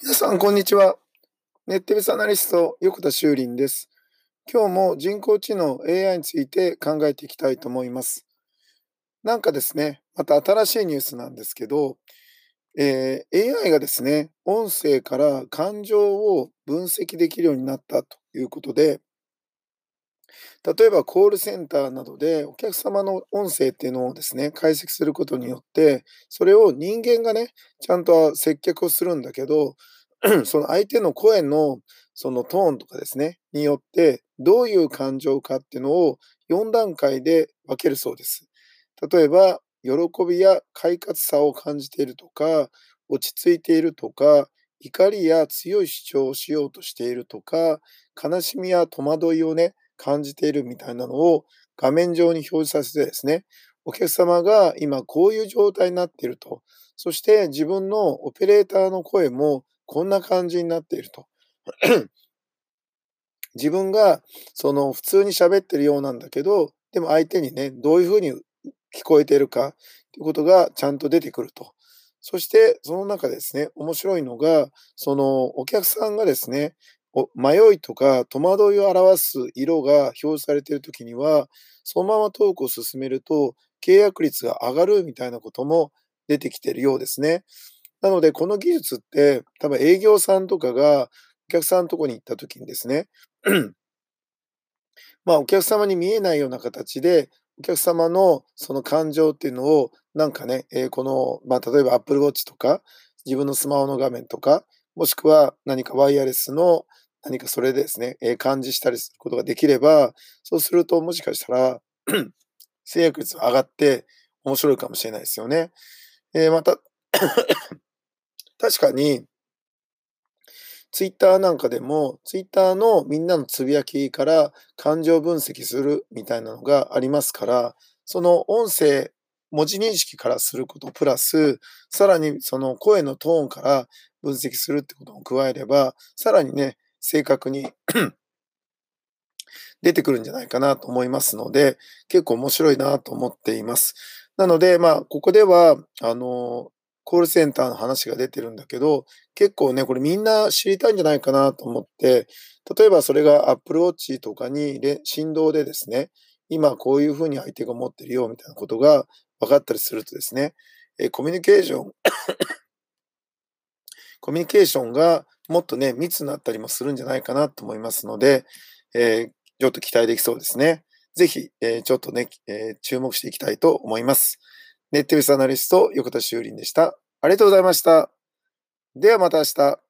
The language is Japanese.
皆さん、こんにちは。ネットビスアナリスト、横田修林です。今日も人工知能 AI について考えていきたいと思います。なんかですね、また新しいニュースなんですけど、えー、AI がですね、音声から感情を分析できるようになったということで、例えばコールセンターなどでお客様の音声っていうのをですね、解析することによって、それを人間がね、ちゃんと接客をするんだけど、その相手の声のそのトーンとかですね、によってどういう感情かっていうのを4段階で分けるそうです。例えば、喜びや快活さを感じているとか、落ち着いているとか、怒りや強い主張をしようとしているとか、悲しみや戸惑いをね、感じているみたいなのを画面上に表示させてですね、お客様が今こういう状態になっていると、そして自分のオペレーターの声もこんな感じになっていると。自分がその普通に喋ってるようなんだけど、でも相手にね、どういうふうに聞こえているかということがちゃんと出てくると。そしてその中ですね、面白いのが、そのお客さんがですね、迷いとか戸惑いを表す色が表示されているときには、そのままトークを進めると契約率が上がるみたいなことも出てきているようですね。なので、この技術って多分営業さんとかがお客さんのとこに行ったときにですね、まあお客様に見えないような形でお客様のその感情っていうのをなんかね、えー、この、まあ例えば Apple Watch とか自分のスマホの画面とかもしくは何かワイヤレスの何かそれでですね、えー、感知したりすることができれば、そうするともしかしたら 制約率が上がって面白いかもしれないですよね。えー、また 確かに、ツイッターなんかでも、ツイッターのみんなのつぶやきから感情分析するみたいなのがありますから、その音声、文字認識からすることプラス、さらにその声のトーンから分析するってことも加えれば、さらにね、正確に 出てくるんじゃないかなと思いますので、結構面白いなと思っています。なので、まあ、ここでは、あの、コールセンターの話が出てるんだけど、結構ね、これみんな知りたいんじゃないかなと思って、例えばそれが Apple Watch とかに振動でですね、今こういうふうに相手が持ってるよみたいなことが分かったりするとですね、えコミュニケーション コミュニケーションがもっとね、密になったりもするんじゃないかなと思いますので、えー、ちょっと期待できそうですね。ぜひ、えー、ちょっとね、えー、注目していきたいと思います。ネットビスアナリスト、横田修林でした。ありがとうございました。ではまた明日。